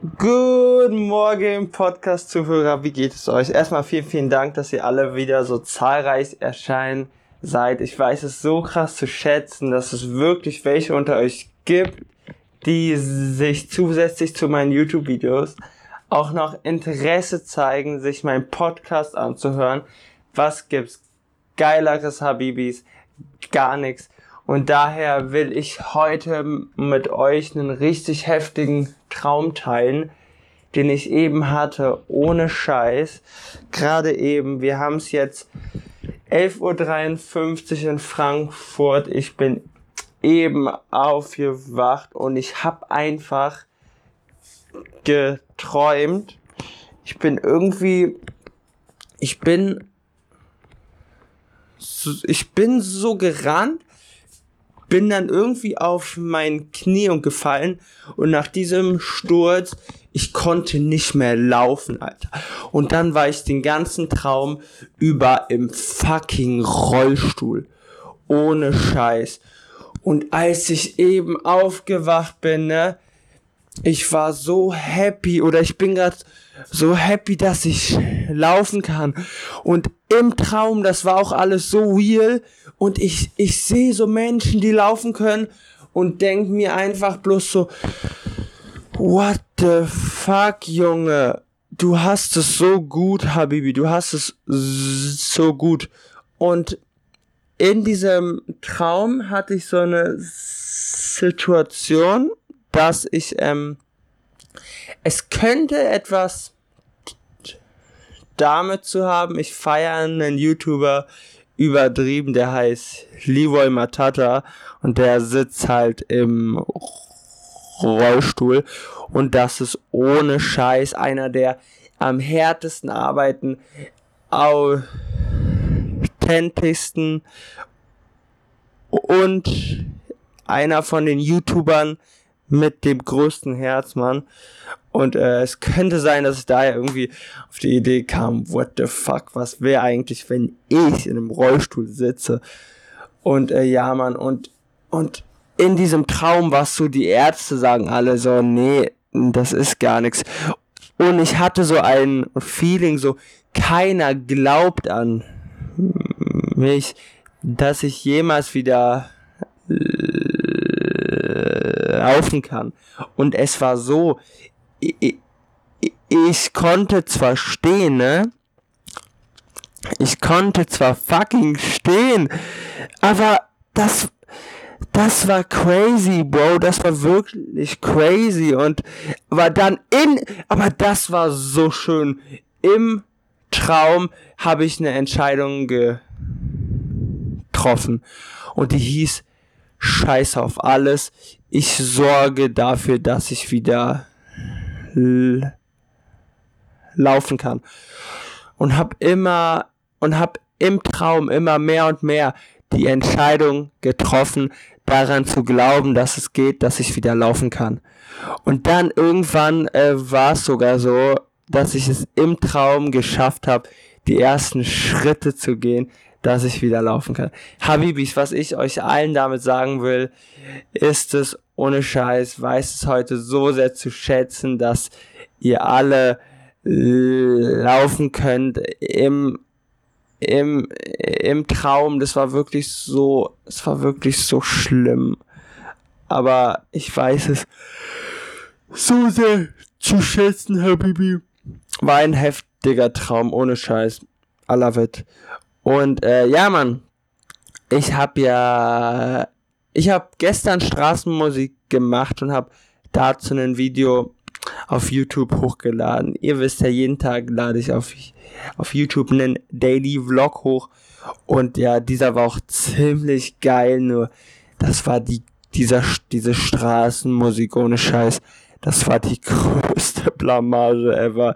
Guten Morgen, Podcast-Zuhörer. Wie geht es euch? Erstmal vielen, vielen Dank, dass ihr alle wieder so zahlreich erscheinen seid. Ich weiß es so krass zu schätzen, dass es wirklich welche unter euch gibt, die sich zusätzlich zu meinen YouTube-Videos auch noch Interesse zeigen, sich meinen Podcast anzuhören. Was gibt's geileres, Habibis? Gar nichts. Und daher will ich heute mit euch einen richtig heftigen Traum teilen, den ich eben hatte, ohne Scheiß. Gerade eben, wir haben es jetzt 11.53 Uhr in Frankfurt. Ich bin eben aufgewacht und ich habe einfach geträumt. Ich bin irgendwie, ich bin, ich bin so gerannt bin dann irgendwie auf mein Knie und gefallen und nach diesem Sturz, ich konnte nicht mehr laufen, Alter. Und dann war ich den ganzen Traum über im fucking Rollstuhl. Ohne Scheiß. Und als ich eben aufgewacht bin, ne, ich war so happy oder ich bin gerade so happy, dass ich laufen kann. Und im Traum, das war auch alles so real. Und ich, ich sehe so Menschen, die laufen können und denk mir einfach bloß so, what the fuck, Junge? Du hast es so gut, Habibi, du hast es so gut. Und in diesem Traum hatte ich so eine Situation, dass ich, ähm, es könnte etwas damit zu haben. Ich feiere einen YouTuber übertrieben, der heißt Leroy Matata und der sitzt halt im Rollstuhl und das ist ohne Scheiß einer der am härtesten arbeiten, authentischsten und einer von den YouTubern, mit dem größten Herz, Mann. Und äh, es könnte sein, dass ich daher irgendwie auf die Idee kam, what the fuck, was wäre eigentlich, wenn ich in einem Rollstuhl sitze? Und äh, ja, Mann, und, und in diesem Traum, was so die Ärzte sagen alle so, nee, das ist gar nichts. Und ich hatte so ein Feeling, so keiner glaubt an mich, dass ich jemals wieder laufen kann. Und es war so, ich, ich konnte zwar stehen, ne? Ich konnte zwar fucking stehen, aber das, das war crazy, Bro. Das war wirklich crazy. Und war dann in, aber das war so schön. Im Traum habe ich eine Entscheidung getroffen. Und die hieß, scheiß auf alles. Ich sorge dafür, dass ich wieder laufen kann. Und hab immer und hab im Traum immer mehr und mehr die Entscheidung getroffen, daran zu glauben, dass es geht, dass ich wieder laufen kann. Und dann irgendwann äh, war es sogar so, dass ich es im Traum geschafft habe, die ersten Schritte zu gehen, dass ich wieder laufen kann. Habibis, was ich euch allen damit sagen will, ist es ohne Scheiß, weiß es heute so sehr zu schätzen, dass ihr alle laufen könnt im im im Traum. Das war wirklich so, es war wirklich so schlimm. Aber ich weiß es so sehr zu schätzen, Habibi. War ein heftiger Traum, ohne Scheiß. I love it. Und äh, ja, Mann, ich habe ja, ich habe gestern Straßenmusik gemacht und habe dazu ein Video auf YouTube hochgeladen. Ihr wisst ja, jeden Tag lade ich auf, auf YouTube einen Daily Vlog hoch. Und ja, dieser war auch ziemlich geil, nur das war die, dieser, diese Straßenmusik ohne Scheiß. Das war die größte Blamage ever.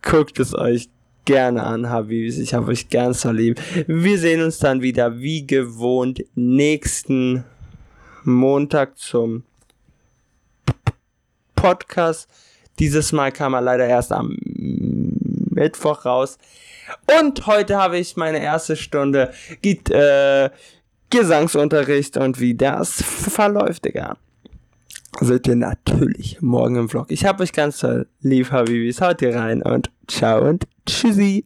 Guckt es euch gerne an, Habibs. Ich habe euch gern so lieb. Wir sehen uns dann wieder wie gewohnt nächsten Montag zum Podcast. Dieses Mal kam er leider erst am Mittwoch raus. Und heute habe ich meine erste Stunde Git äh, Gesangsunterricht und wie das verläuft, Digga. Seht ihr natürlich morgen im Vlog. Ich hab euch ganz toll lieb, Habibis. Haut ihr rein und ciao und tschüssi.